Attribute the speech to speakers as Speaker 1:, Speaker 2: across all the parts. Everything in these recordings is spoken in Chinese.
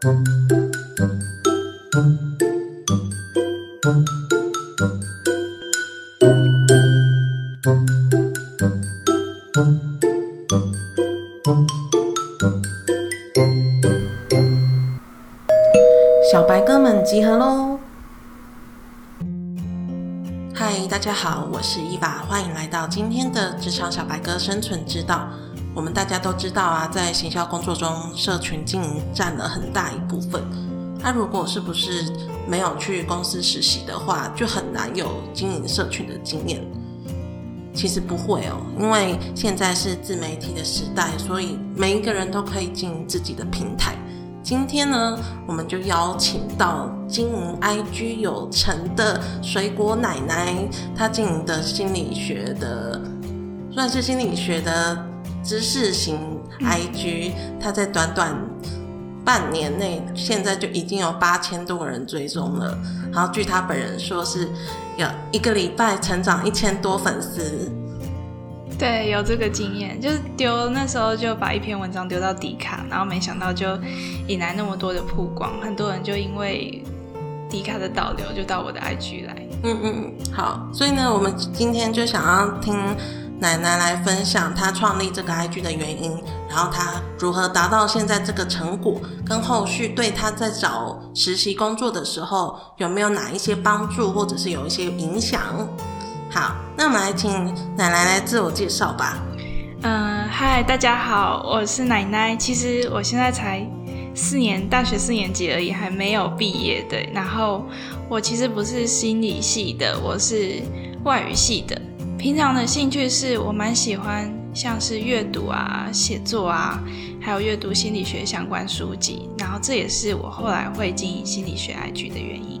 Speaker 1: 小白哥们集合喽！嗨，大家好，我是伊娃，欢迎来到今天的职场小白哥生存之道。我们大家都知道啊，在行销工作中，社群经营占了很大一部分。他如果是不是没有去公司实习的话，就很难有经营社群的经验。其实不会哦，因为现在是自媒体的时代，所以每一个人都可以经营自己的平台。今天呢，我们就邀请到经营 IG 有成的水果奶奶，她经营的心理学的，算是心理学的知识型 IG，它在短短半年内，现在就已经有八千多个人追踪了。然后据他本人说，是有一个礼拜成长一千多粉丝。
Speaker 2: 对，有这个经验，就是丢那时候就把一篇文章丢到迪卡，然后没想到就引来那么多的曝光，很多人就因为迪卡的导流就到我的 IG 来。
Speaker 1: 嗯嗯嗯，好，所以呢，我们今天就想要听奶奶来分享她创立这个 IG 的原因，然后她如何达到现在这个成果，跟后续对她在找实习工作的时候有没有哪一些帮助，或者是有一些影响。好，那我们来请奶奶来自我介绍吧。
Speaker 2: 嗯，嗨，大家好，我是奶奶。其实我现在才四年，大学四年级而已，还没有毕业的。然后我其实不是心理系的，我是外语系的。平常的兴趣是我蛮喜欢像是阅读啊、写作啊，还有阅读心理学相关书籍。然后这也是我后来会经营心理学 IG 的原因。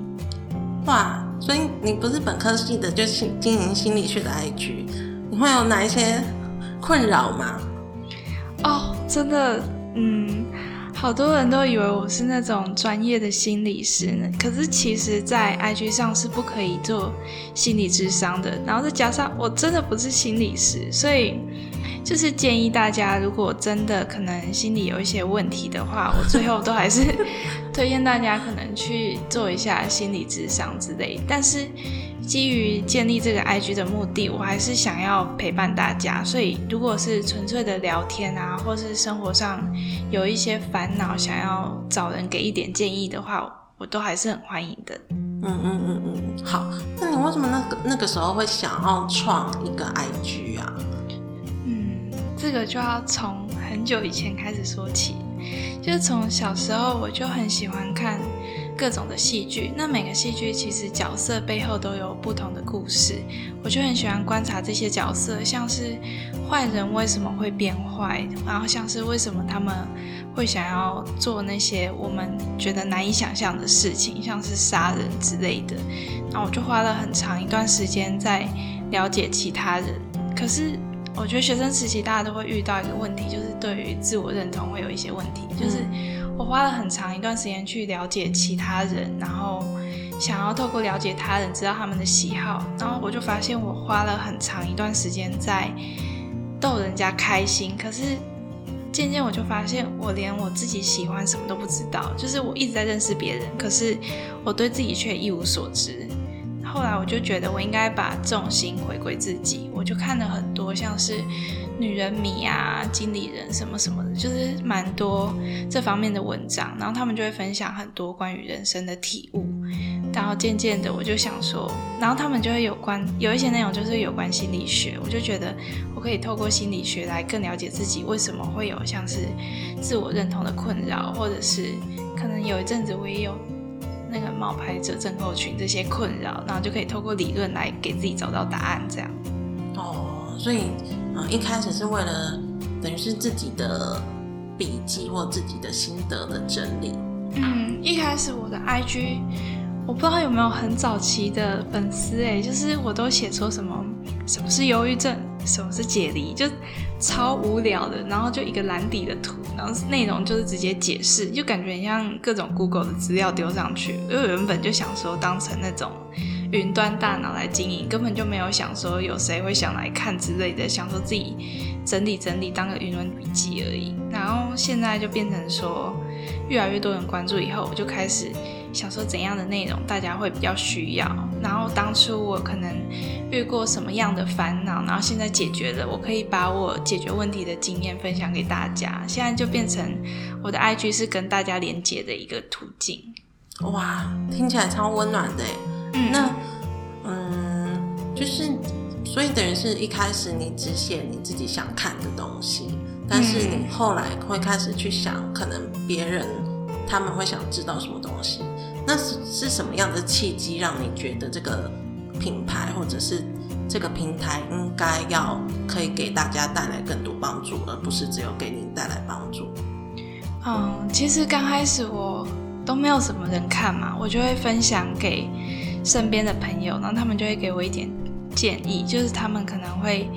Speaker 1: 哇！所以你不是本科系的，就经经营心理学的 IG，你会有哪一些困扰吗？
Speaker 2: 哦，真的，嗯，好多人都以为我是那种专业的心理师呢。可是其实，在 IG 上是不可以做心理智商的。然后再加上我真的不是心理师，所以就是建议大家，如果真的可能心理有一些问题的话，我最后都还是。推荐大家可能去做一下心理智商之类，但是基于建立这个 IG 的目的，我还是想要陪伴大家。所以如果是纯粹的聊天啊，或是生活上有一些烦恼，想要找人给一点建议的话，我都还是很欢迎的。
Speaker 1: 嗯嗯嗯嗯，好。那你为什么那个那个时候会想要创一个 IG 啊？
Speaker 2: 嗯，这个就要从很久以前开始说起。就是从小时候我就很喜欢看各种的戏剧，那每个戏剧其实角色背后都有不同的故事，我就很喜欢观察这些角色，像是坏人为什么会变坏，然后像是为什么他们会想要做那些我们觉得难以想象的事情，像是杀人之类的。那我就花了很长一段时间在了解其他人，可是。我觉得学生时期大家都会遇到一个问题，就是对于自我认同会有一些问题。就是我花了很长一段时间去了解其他人，然后想要透过了解他人知道他们的喜好，然后我就发现我花了很长一段时间在逗人家开心。可是渐渐我就发现，我连我自己喜欢什么都不知道。就是我一直在认识别人，可是我对自己却一无所知。后来我就觉得我应该把重心回归自己，我就看了很多像是女人迷啊、经理人什么什么的，就是蛮多这方面的文章，然后他们就会分享很多关于人生的体悟。然后渐渐的我就想说，然后他们就会有关有一些内容就是有关心理学，我就觉得我可以透过心理学来更了解自己为什么会有像是自我认同的困扰，或者是可能有一阵子我也有。那个冒牌者症候群这些困扰，然后就可以透过理论来给自己找到答案，这样。
Speaker 1: 所以，嗯，一开始是为了等于是自己的笔记或自己的心得的整理。
Speaker 2: 嗯，一开始我的 IG，我不知道有没有很早期的粉丝哎，就是我都写说什么什么是忧郁症。什么是解离？就超无聊的，然后就一个蓝底的图，然后内容就是直接解释，就感觉很像各种 Google 的资料丢上去。因为原本就想说当成那种云端大脑来经营，根本就没有想说有谁会想来看之类的，想说自己整理整理当个云端笔记而已。然后现在就变成说，越来越多人关注以后，我就开始想说怎样的内容大家会比较需要。然后当初我可能遇过什么样的烦恼，然后现在解决了，我可以把我解决问题的经验分享给大家。现在就变成我的 IG 是跟大家连接的一个途径。
Speaker 1: 哇，听起来超温暖的。嗯，那嗯，就是所以等于是一开始你只写你自己想看的东西。但是你后来会开始去想，可能别人他们会想知道什么东西？那是是什么样的契机让你觉得这个品牌或者是这个平台应该要可以给大家带来更多帮助，而不是只有给你带来帮助？
Speaker 2: 嗯，其实刚开始我都没有什么人看嘛，我就会分享给身边的朋友，然后他们就会给我一点建议，就是他们可能会。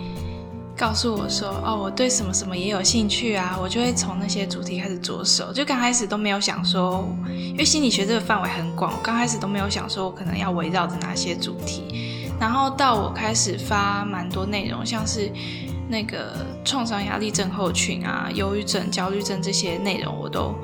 Speaker 2: 告诉我说哦，我对什么什么也有兴趣啊，我就会从那些主题开始着手。就刚开始都没有想说，因为心理学这个范围很广，刚开始都没有想说我可能要围绕着哪些主题。然后到我开始发蛮多内容，像是那个创伤压力症候群啊、忧郁症、焦虑症这些内容，我都。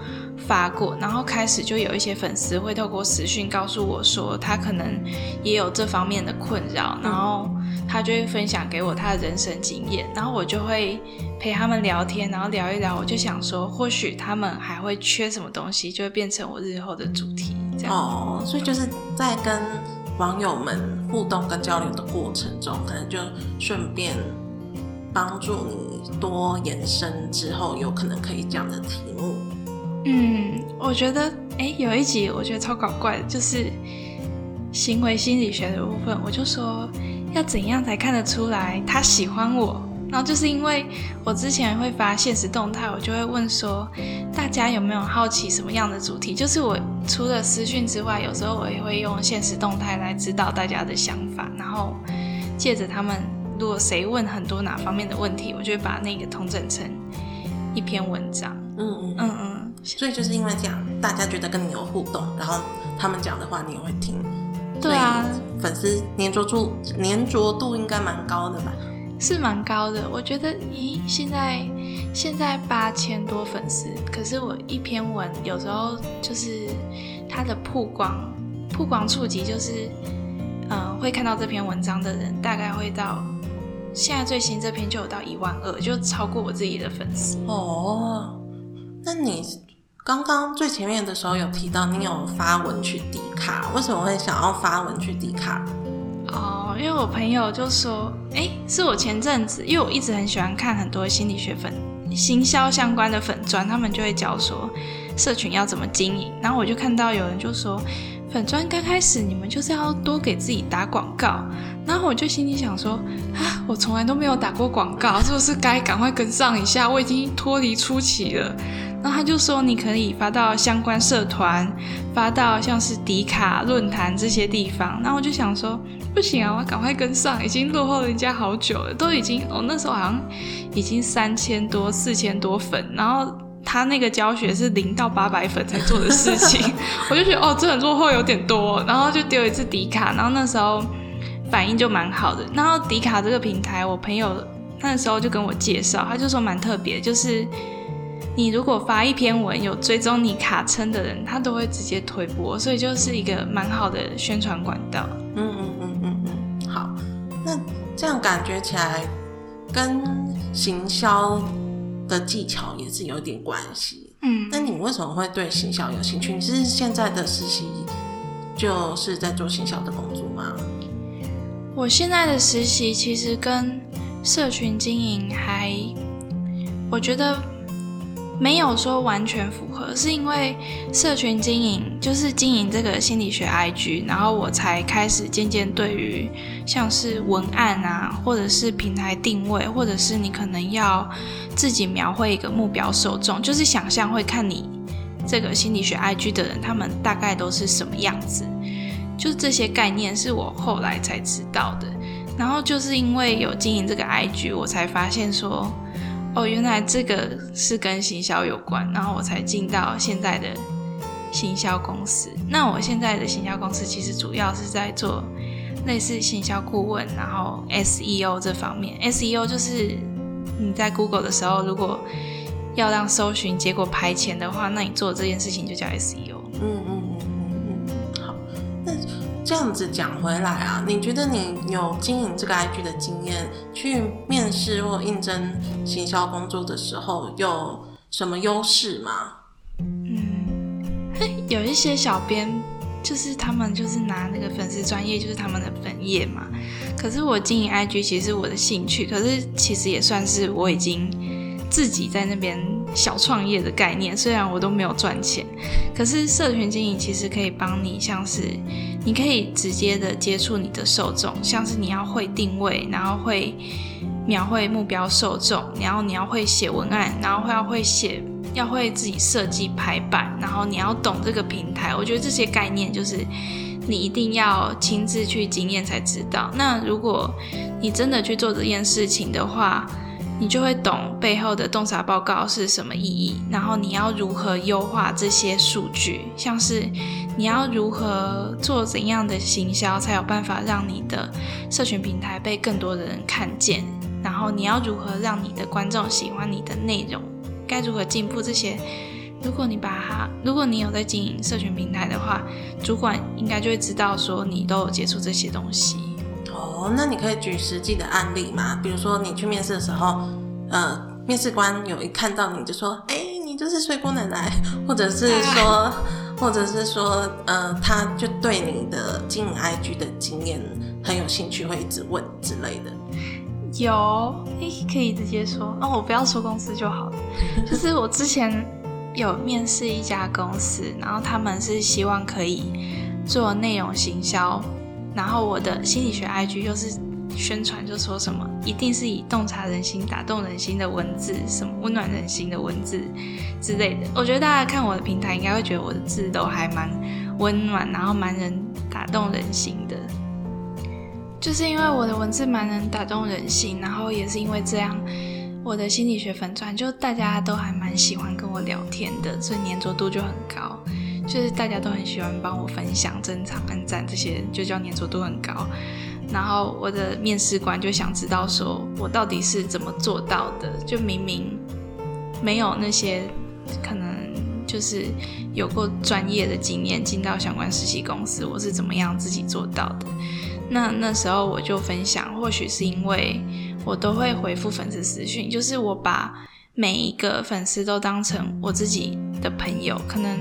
Speaker 2: 发过，然后开始就有一些粉丝会透过私讯告诉我说，他可能也有这方面的困扰，然后他就会分享给我他的人生经验，然后我就会陪他们聊天，然后聊一聊，我就想说，或许他们还会缺什么东西，就会变成我日后的主题。这样
Speaker 1: 哦，所以就是在跟网友们互动跟交流的过程中，可能就顺便帮助你多延伸之后有可能可以讲的题目。
Speaker 2: 嗯，我觉得，哎，有一集我觉得超搞怪的，就是行为心理学的部分。我就说要怎样才看得出来他喜欢我？然后就是因为我之前会发现实动态，我就会问说大家有没有好奇什么样的主题？就是我除了私讯之外，有时候我也会用现实动态来指导大家的想法，然后借着他们，如果谁问很多哪方面的问题，我就会把那个统整成一篇文章。嗯嗯嗯
Speaker 1: 嗯。所以就是因为这样，大家觉得跟你有互动，然后他们讲的话你也会听，
Speaker 2: 对啊，
Speaker 1: 粉丝粘着度粘着度应该蛮高的吧？
Speaker 2: 是蛮高的，我觉得，咦，现在现在八千多粉丝，可是我一篇文有时候就是它的曝光曝光触及，就是嗯会看到这篇文章的人大概会到现在最新这篇就有到一万二，就超过我自己的粉丝
Speaker 1: 哦。那你？刚刚最前面的时候有提到你有发文去抵卡，为什么会想要发文去抵卡？
Speaker 2: 哦，因为我朋友就说，哎，是我前阵子，因为我一直很喜欢看很多心理学粉、行销相关的粉砖，他们就会教说社群要怎么经营，然后我就看到有人就说，粉砖刚开始你们就是要多给自己打广告，然后我就心里想说，啊，我从来都没有打过广告，是不是该赶快跟上一下？我已经脱离初期了。然后他就说，你可以发到相关社团，发到像是迪卡论坛这些地方。然后我就想说，不行啊，我要赶快跟上，已经落后人家好久了，都已经哦那时候好像已经三千多、四千多粉，然后他那个教学是零到八百粉才做的事情，我就觉得哦，这很落后有点多。然后就丢一次迪卡，然后那时候反应就蛮好的。然后迪卡这个平台，我朋友那时候就跟我介绍，他就说蛮特别，就是。你如果发一篇文，有追踪你卡称的人，他都会直接推播，所以就是一个蛮好的宣传管道。嗯嗯嗯
Speaker 1: 嗯嗯，好，那这样感觉起来跟行销的技巧也是有点关系。嗯，那你为什么会对行销有兴趣？你是现在的实习就是在做行销的工作吗？
Speaker 2: 我现在的实习其实跟社群经营还，我觉得。没有说完全符合，是因为社群经营就是经营这个心理学 IG，然后我才开始渐渐对于像是文案啊，或者是平台定位，或者是你可能要自己描绘一个目标受众，就是想象会看你这个心理学 IG 的人，他们大概都是什么样子，就是这些概念是我后来才知道的。然后就是因为有经营这个 IG，我才发现说。哦，原来这个是跟行销有关，然后我才进到现在的行销公司。那我现在的行销公司其实主要是在做类似行销顾问，然后 SEO 这方面。SEO 就是你在 Google 的时候，如果要让搜寻结果排前的话，那你做这件事情就叫 SEO。
Speaker 1: 嗯嗯，这样子讲回来啊，你觉得你有经营这个 IG 的经验，去面试或应征行销工作的时候，有什么优势吗？
Speaker 2: 嗯，有一些小编就是他们就是拿那个粉丝专业就是他们的本业嘛。可是我经营 IG 其实我的兴趣，可是其实也算是我已经自己在那边小创业的概念。虽然我都没有赚钱，可是社群经营其实可以帮你，像是你可以直接的接触你的受众，像是你要会定位，然后会描绘目标受众，然后你要会写文案，然后会要会写。要会自己设计排版，然后你要懂这个平台。我觉得这些概念就是你一定要亲自去经验才知道。那如果你真的去做这件事情的话，你就会懂背后的洞察报告是什么意义，然后你要如何优化这些数据，像是你要如何做怎样的行销才有办法让你的社群平台被更多的人看见，然后你要如何让你的观众喜欢你的内容。该如何进步？这些，如果你把它，如果你有在经营社群平台的话，主管应该就会知道说你都有接触这些东西。
Speaker 1: 哦，那你可以举实际的案例吗？比如说你去面试的时候，呃，面试官有一看到你就说：“哎，你就是水果奶奶。”或者是说，或者是说，呃，他就对你的经营 IG 的经验很有兴趣，会一直问之类的。
Speaker 2: 有，可以直接说哦，我不要说公司就好了。就是我之前有面试一家公司，然后他们是希望可以做内容行销，然后我的心理学 IG 又是宣传，就说什么一定是以洞察人心、打动人心的文字，什么温暖人心的文字之类的。我觉得大家看我的平台，应该会觉得我的字都还蛮温暖，然后蛮人打动人心的。就是因为我的文字蛮能打动人心，然后也是因为这样，我的心理学粉钻就大家都还蛮喜欢跟我聊天的，所以粘着度就很高。就是大家都很喜欢帮我分享、珍藏、按赞这些，就叫粘着度很高。然后我的面试官就想知道说我到底是怎么做到的？就明明没有那些可能就是有过专业的经验进到相关实习公司，我是怎么样自己做到的？那那时候我就分享，或许是因为我都会回复粉丝私讯，就是我把每一个粉丝都当成我自己的朋友，可能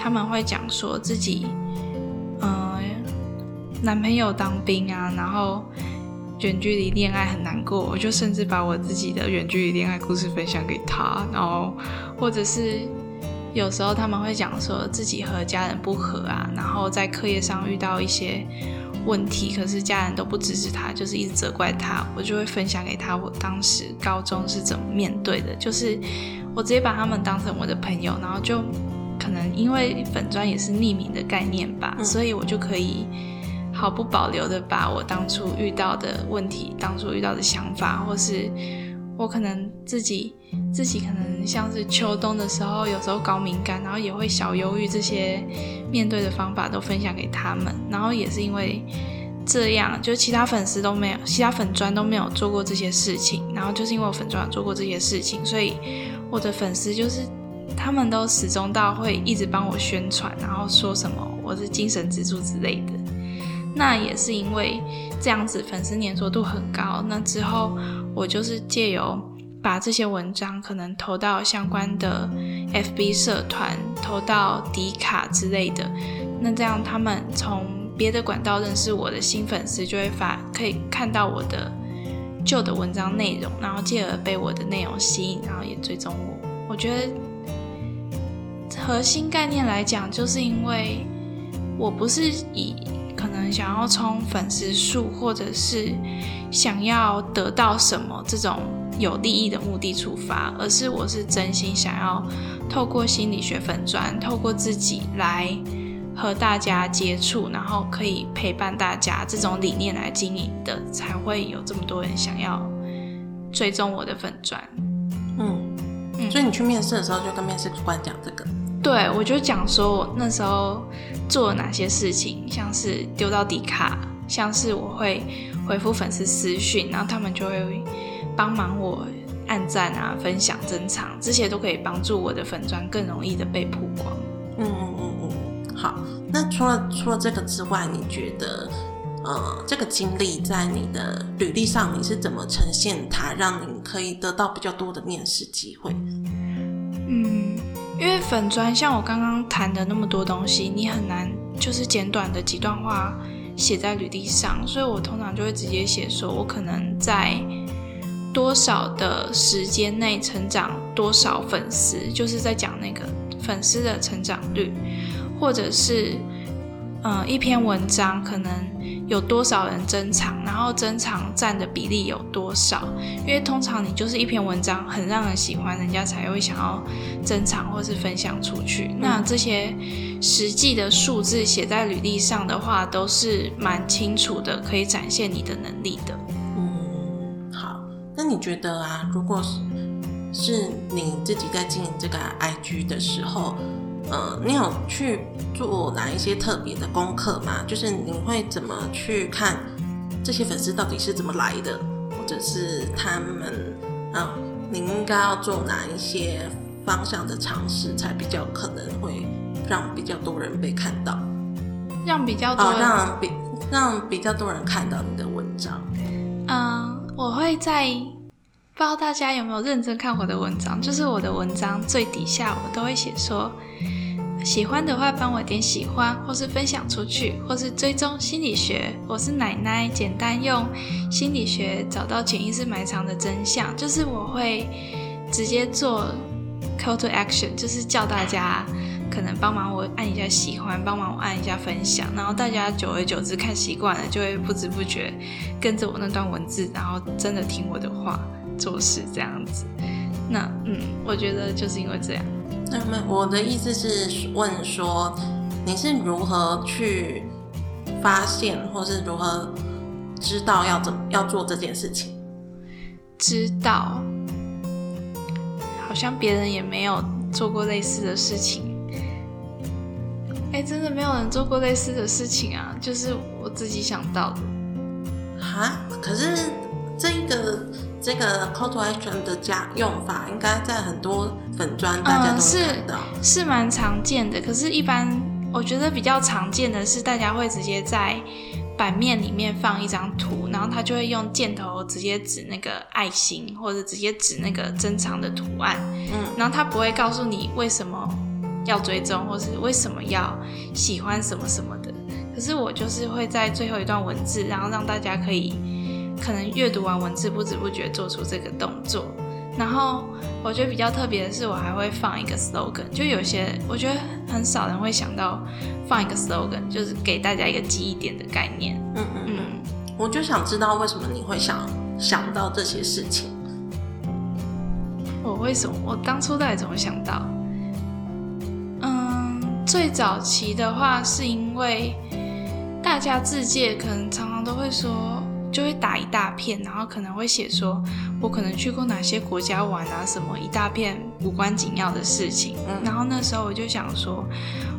Speaker 2: 他们会讲说自己，嗯，男朋友当兵啊，然后远距离恋爱很难过，我就甚至把我自己的远距离恋爱故事分享给他，然后或者是有时候他们会讲说自己和家人不和啊，然后在课业上遇到一些。问题，可是家人都不支持他，就是一直责怪他。我就会分享给他，我当时高中是怎么面对的。就是我直接把他们当成我的朋友，然后就可能因为粉砖也是匿名的概念吧，所以我就可以毫不保留的把我当初遇到的问题、当初遇到的想法，或是我可能自己自己可能像是秋冬的时候，有时候高敏感，然后也会小忧郁这些。面对的方法都分享给他们，然后也是因为这样，就其他粉丝都没有，其他粉砖都没有做过这些事情，然后就是因为我粉砖做过这些事情，所以我的粉丝就是他们都始终到会一直帮我宣传，然后说什么我是精神支柱之类的。那也是因为这样子粉丝粘着度很高，那之后我就是借由。把这些文章可能投到相关的 FB 社团，投到迪卡之类的，那这样他们从别的管道认识我的新粉丝，就会发可以看到我的旧的文章内容，然后进而被我的内容吸引，然后也追踪我。我觉得核心概念来讲，就是因为我不是以可能想要冲粉丝数，或者是想要得到什么这种。有利益的目的出发，而是我是真心想要透过心理学粉砖，透过自己来和大家接触，然后可以陪伴大家这种理念来经营的，才会有这么多人想要追踪我的粉砖。
Speaker 1: 嗯，嗯所以你去面试的时候就跟面试主管讲这个？
Speaker 2: 对，我就讲说我那时候做了哪些事情，像是丢到底卡，像是我会回复粉丝私讯，然后他们就会。帮忙我按赞啊、分享、珍藏，这些都可以帮助我的粉砖更容易的被曝光。
Speaker 1: 嗯嗯嗯嗯，好。那除了除了这个之外，你觉得呃这个经历在你的履历上你是怎么呈现它，让你可以得到比较多的面试机会？
Speaker 2: 嗯，因为粉砖像我刚刚谈的那么多东西，你很难就是简短的几段话。写在履历上，所以我通常就会直接写说，我可能在多少的时间内成长多少粉丝，就是在讲那个粉丝的成长率，或者是。嗯，一篇文章可能有多少人珍藏，然后珍藏占的比例有多少？因为通常你就是一篇文章很让人喜欢，人家才会想要珍藏或是分享出去。那这些实际的数字写在履历上的话，都是蛮清楚的，可以展现你的能力的。
Speaker 1: 嗯，好。那你觉得啊，如果是是你自己在经营这个 IG 的时候？呃，你有去做哪一些特别的功课吗？就是你会怎么去看这些粉丝到底是怎么来的，或者是他们，啊，你应该要做哪一些方向的尝试，才比较可能会让比较多人被看到，
Speaker 2: 让比较多，
Speaker 1: 让比让比较多人看到你的文章。
Speaker 2: 嗯，我会在不知道大家有没有认真看我的文章，就是我的文章最底下我都会写说。喜欢的话，帮我点喜欢，或是分享出去，或是追踪心理学。我是奶奶，简单用心理学找到潜意识埋藏的真相。就是我会直接做 call to action，就是叫大家可能帮忙我按一下喜欢，帮忙我按一下分享，然后大家久而久之看习惯了，就会不知不觉跟着我那段文字，然后真的听我的话做事这样子。那嗯，我觉得就是因为这样。
Speaker 1: 那么我的意思是问说，你是如何去发现，或是如何知道要怎么要做这件事情？
Speaker 2: 知道，好像别人也没有做过类似的事情。哎，真的没有人做过类似的事情啊，就是我自己想到的。
Speaker 1: 哈，可是这个。call to action 的加用法，应该在很多粉砖大家都看到，
Speaker 2: 是蛮常见的。可是，一般我觉得比较常见的是，大家会直接在版面里面放一张图，然后他就会用箭头直接指那个爱心，或者直接指那个珍藏的图案。嗯，然后他不会告诉你为什么要追踪，或是为什么要喜欢什么什么的。可是我就是会在最后一段文字，然后让大家可以。可能阅读完文字，不知不觉做出这个动作。然后我觉得比较特别的是，我还会放一个 slogan。就有些我觉得很少人会想到放一个 slogan，就是给大家一个记忆点的概念。嗯嗯
Speaker 1: 嗯。我就想知道为什么你会想想到这些事情。
Speaker 2: 我为什么？我当初到底怎么想到？嗯，最早期的话是因为大家自介可能常常都会说。就会打一大片，然后可能会写说，我可能去过哪些国家玩啊，什么一大片无关紧要的事情。嗯，然后那时候我就想说，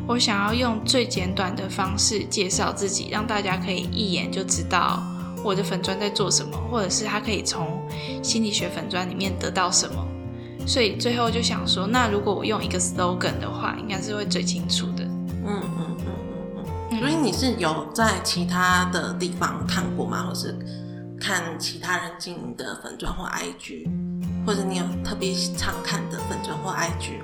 Speaker 2: 我想要用最简短的方式介绍自己，让大家可以一眼就知道我的粉砖在做什么，或者是他可以从心理学粉砖里面得到什么。所以最后就想说，那如果我用一个 slogan 的话，应该是会最清楚的。嗯嗯。
Speaker 1: 所以你是有在其他的地方看过吗？或是看其他人经营的粉钻或 IG，或者你有特别常看的粉钻或 IG？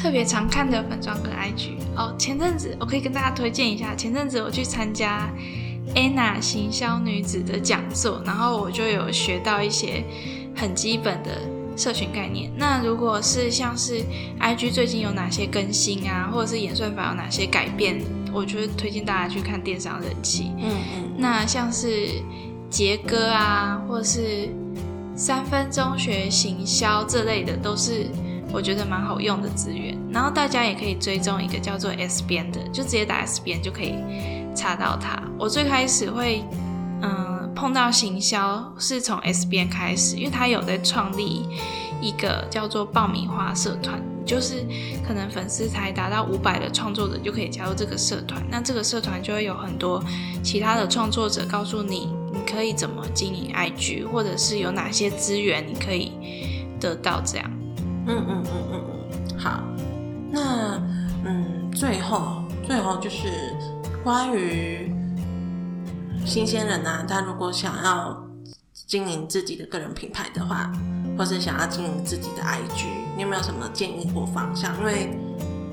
Speaker 2: 特别常看的粉钻跟 IG 哦。前阵子我可以跟大家推荐一下，前阵子我去参加 Anna 行销女子的讲座，然后我就有学到一些很基本的社群概念。那如果是像是 IG 最近有哪些更新啊，或者是演算法有哪些改变？我觉得推荐大家去看电商人气，嗯嗯，那像是杰哥啊，或是三分钟学行销这类的，都是我觉得蛮好用的资源。然后大家也可以追踪一个叫做 S 边的，就直接打 S 边就可以查到它。我最开始会嗯碰到行销是从 S 边开始，因为他有在创立一个叫做爆米花社团。就是可能粉丝才达到五百的创作者就可以加入这个社团，那这个社团就会有很多其他的创作者告诉你，你可以怎么经营 IG，或者是有哪些资源你可以得到这样。
Speaker 1: 嗯嗯嗯嗯嗯，好。那嗯，最后最后就是关于新鲜人啊，他如果想要经营自己的个人品牌的话，或是想要经营自己的 IG，你有没有什么建议或方向？因为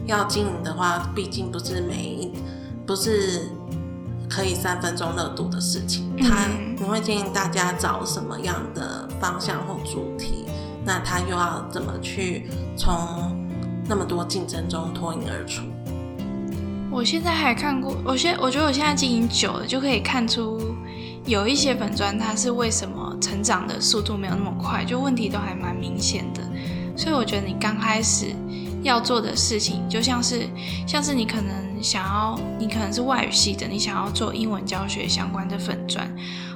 Speaker 1: 要经营的话，毕竟不是每一不是可以三分钟热度的事情。他你会建议大家找什么样的方向或主题？那他又要怎么去从那么多竞争中脱颖而出？
Speaker 2: 我现在还看过，我现我觉得我现在经营久了，就可以看出有一些粉砖它是为什么成长的速度没有那么快，就问题都还蛮明显的。所以我觉得你刚开始要做的事情，就像是像是你可能想要，你可能是外语系的，你想要做英文教学相关的粉砖。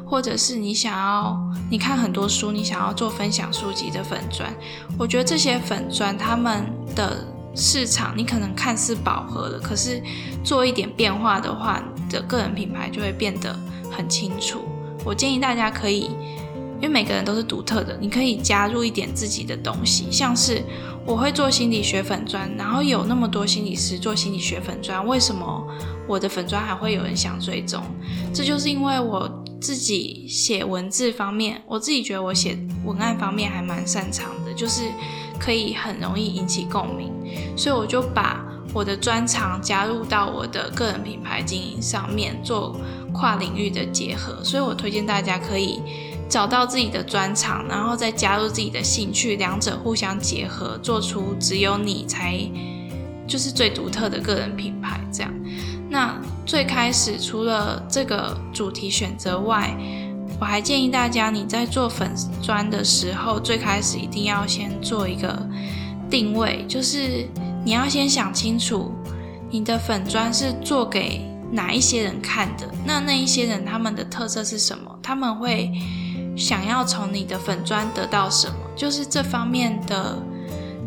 Speaker 2: 或者是你想要，你看很多书，你想要做分享书籍的粉砖，我觉得这些粉砖他们的市场，你可能看似饱和了，可是做一点变化的话，你的个人品牌就会变得很清楚。我建议大家可以，因为每个人都是独特的，你可以加入一点自己的东西，像是我会做心理学粉砖，然后有那么多心理师做心理学粉砖，为什么我的粉砖还会有人想追踪？这就是因为我。自己写文字方面，我自己觉得我写文案方面还蛮擅长的，就是可以很容易引起共鸣，所以我就把我的专长加入到我的个人品牌经营上面，做跨领域的结合。所以我推荐大家可以找到自己的专长，然后再加入自己的兴趣，两者互相结合，做出只有你才就是最独特的个人品牌，这样。那最开始除了这个主题选择外，我还建议大家你在做粉砖的时候，最开始一定要先做一个定位，就是你要先想清楚你的粉砖是做给哪一些人看的，那那一些人他们的特色是什么，他们会想要从你的粉砖得到什么，就是这方面的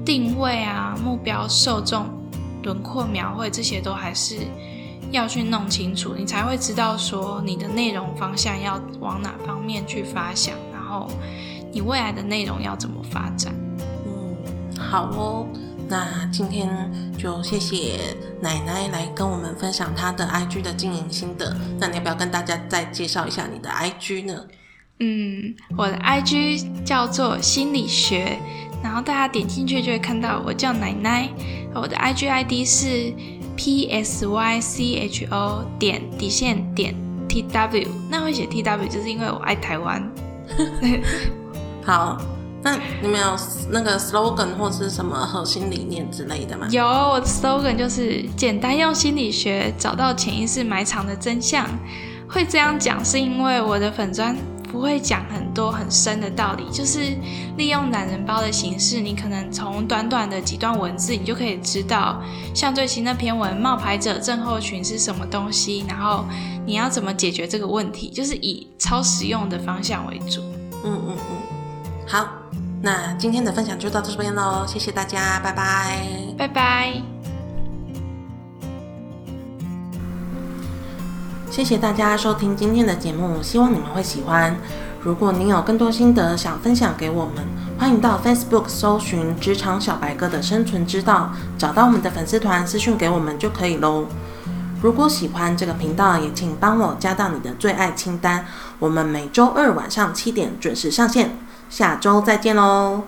Speaker 2: 定位啊、目标受众、轮廓描绘这些都还是。要去弄清楚，你才会知道说你的内容方向要往哪方面去发想，然后你未来的内容要怎么发展。
Speaker 1: 嗯，好哦，那今天就谢谢奶奶来跟我们分享她的 IG 的经营心得。那你要不要跟大家再介绍一下你的 IG 呢？
Speaker 2: 嗯，我的 IG 叫做心理学，然后大家点进去就会看到我叫奶奶，我的 IG ID 是。p s y c h o 点底线点 t w，那会写 t w 就是因为我爱台湾。
Speaker 1: 好，那你们有那个 slogan 或是什么核心理念之类的吗？
Speaker 2: 有，我的 slogan 就是简单用心理学找到潜意识埋藏的真相。会这样讲是因为我的粉砖。不会讲很多很深的道理，就是利用懒人包的形式，你可能从短短的几段文字，你就可以知道，像最新那篇文“冒牌者症候群”是什么东西，然后你要怎么解决这个问题，就是以超实用的方向为主。
Speaker 1: 嗯嗯嗯，好，那今天的分享就到这边喽，谢谢大家，拜拜，
Speaker 2: 拜拜。
Speaker 1: 谢谢大家收听今天的节目，希望你们会喜欢。如果您有更多心得想分享给我们，欢迎到 Facebook 搜寻“职场小白哥”的生存之道，找到我们的粉丝团私讯给我们就可以喽。如果喜欢这个频道，也请帮我加到你的最爱清单。我们每周二晚上七点准时上线，下周再见喽。